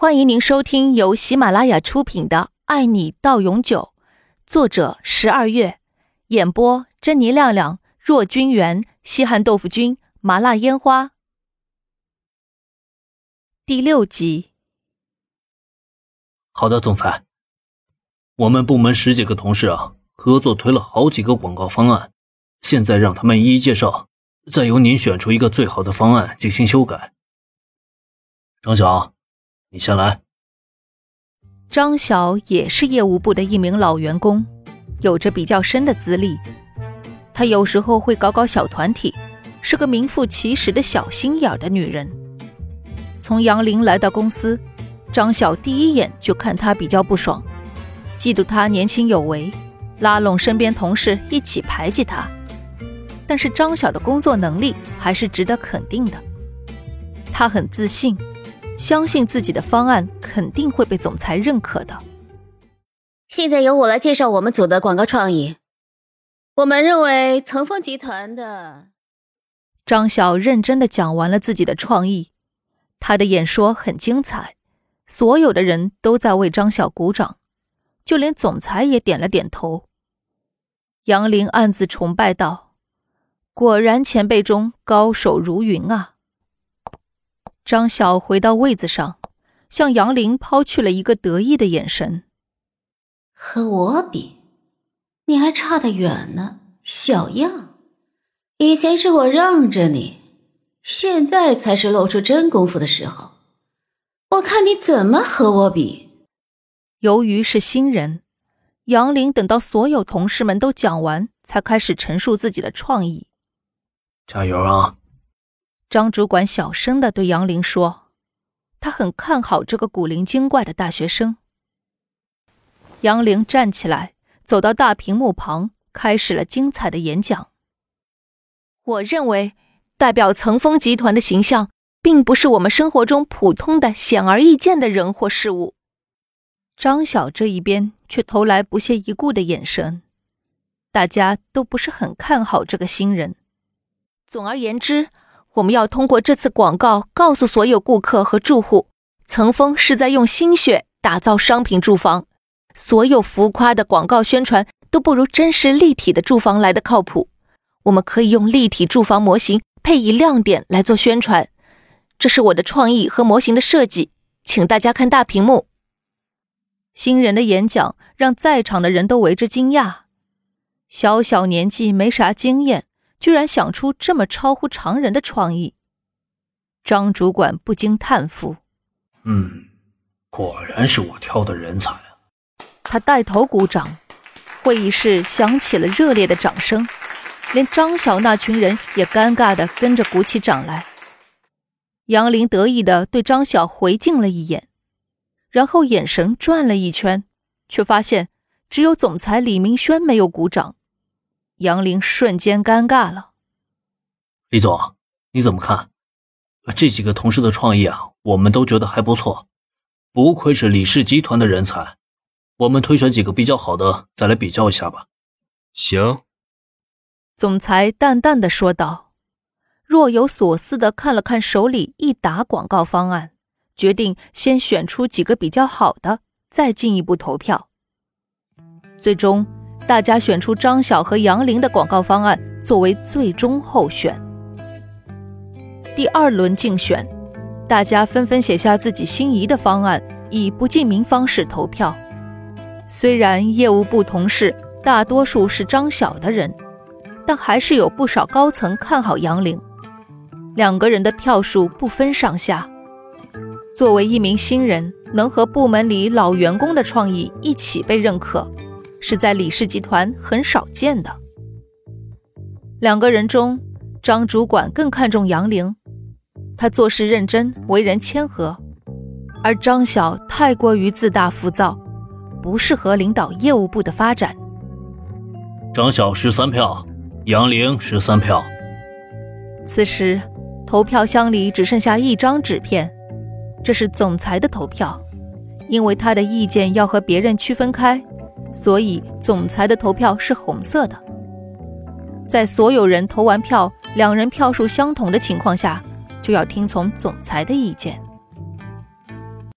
欢迎您收听由喜马拉雅出品的《爱你到永久》，作者十二月，演播珍妮亮亮、若君元、西汉豆腐君、麻辣烟花。第六集。好的，总裁，我们部门十几个同事啊，合作推了好几个广告方案，现在让他们一一介绍，再由您选出一个最好的方案进行修改。张晓。你先来。张晓也是业务部的一名老员工，有着比较深的资历。她有时候会搞搞小团体，是个名副其实的小心眼的女人。从杨林来到公司，张晓第一眼就看她比较不爽，嫉妒她年轻有为，拉拢身边同事一起排挤她。但是张晓的工作能力还是值得肯定的，她很自信。相信自己的方案肯定会被总裁认可的。现在由我来介绍我们组的广告创意。我们认为层峰集团的张晓认真的讲完了自己的创意，他的演说很精彩，所有的人都在为张晓鼓掌，就连总裁也点了点头。杨林暗自崇拜道：“果然前辈中高手如云啊。”张晓回到位子上，向杨林抛去了一个得意的眼神。和我比，你还差得远呢，小样！以前是我让着你，现在才是露出真功夫的时候。我看你怎么和我比。由于是新人，杨林等到所有同事们都讲完，才开始陈述自己的创意。加油啊！张主管小声的对杨林说：“他很看好这个古灵精怪的大学生。”杨玲站起来，走到大屏幕旁，开始了精彩的演讲。我认为，代表层峰集团的形象，并不是我们生活中普通的、显而易见的人或事物。张晓这一边却投来不屑一顾的眼神，大家都不是很看好这个新人。总而言之。我们要通过这次广告告诉所有顾客和住户，层峰是在用心血打造商品住房。所有浮夸的广告宣传都不如真实立体的住房来的靠谱。我们可以用立体住房模型配以亮点来做宣传。这是我的创意和模型的设计，请大家看大屏幕。新人的演讲让在场的人都为之惊讶。小小年纪没啥经验。居然想出这么超乎常人的创意，张主管不禁叹服：“嗯，果然是我挑的人才啊！”他带头鼓掌，会议室响起了热烈的掌声，连张晓那群人也尴尬的跟着鼓起掌来。杨林得意的对张晓回敬了一眼，然后眼神转了一圈，却发现只有总裁李明轩没有鼓掌。杨林瞬间尴尬了。李总，你怎么看？这几个同事的创意啊，我们都觉得还不错。不愧是李氏集团的人才，我们推选几个比较好的，再来比较一下吧。行。总裁淡淡的说道，若有所思的看了看手里一沓广告方案，决定先选出几个比较好的，再进一步投票。最终。大家选出张晓和杨林的广告方案作为最终候选。第二轮竞选，大家纷纷写下自己心仪的方案，以不记名方式投票。虽然业务部同事大多数是张晓的人，但还是有不少高层看好杨玲。两个人的票数不分上下。作为一名新人，能和部门里老员工的创意一起被认可。是在李氏集团很少见的。两个人中，张主管更看重杨玲，他做事认真，为人谦和；而张晓太过于自大浮躁，不适合领导业务部的发展。张晓十三票，杨玲十三票。此时，投票箱里只剩下一张纸片，这是总裁的投票，因为他的意见要和别人区分开。所以，总裁的投票是红色的。在所有人投完票，两人票数相同的情况下，就要听从总裁的意见。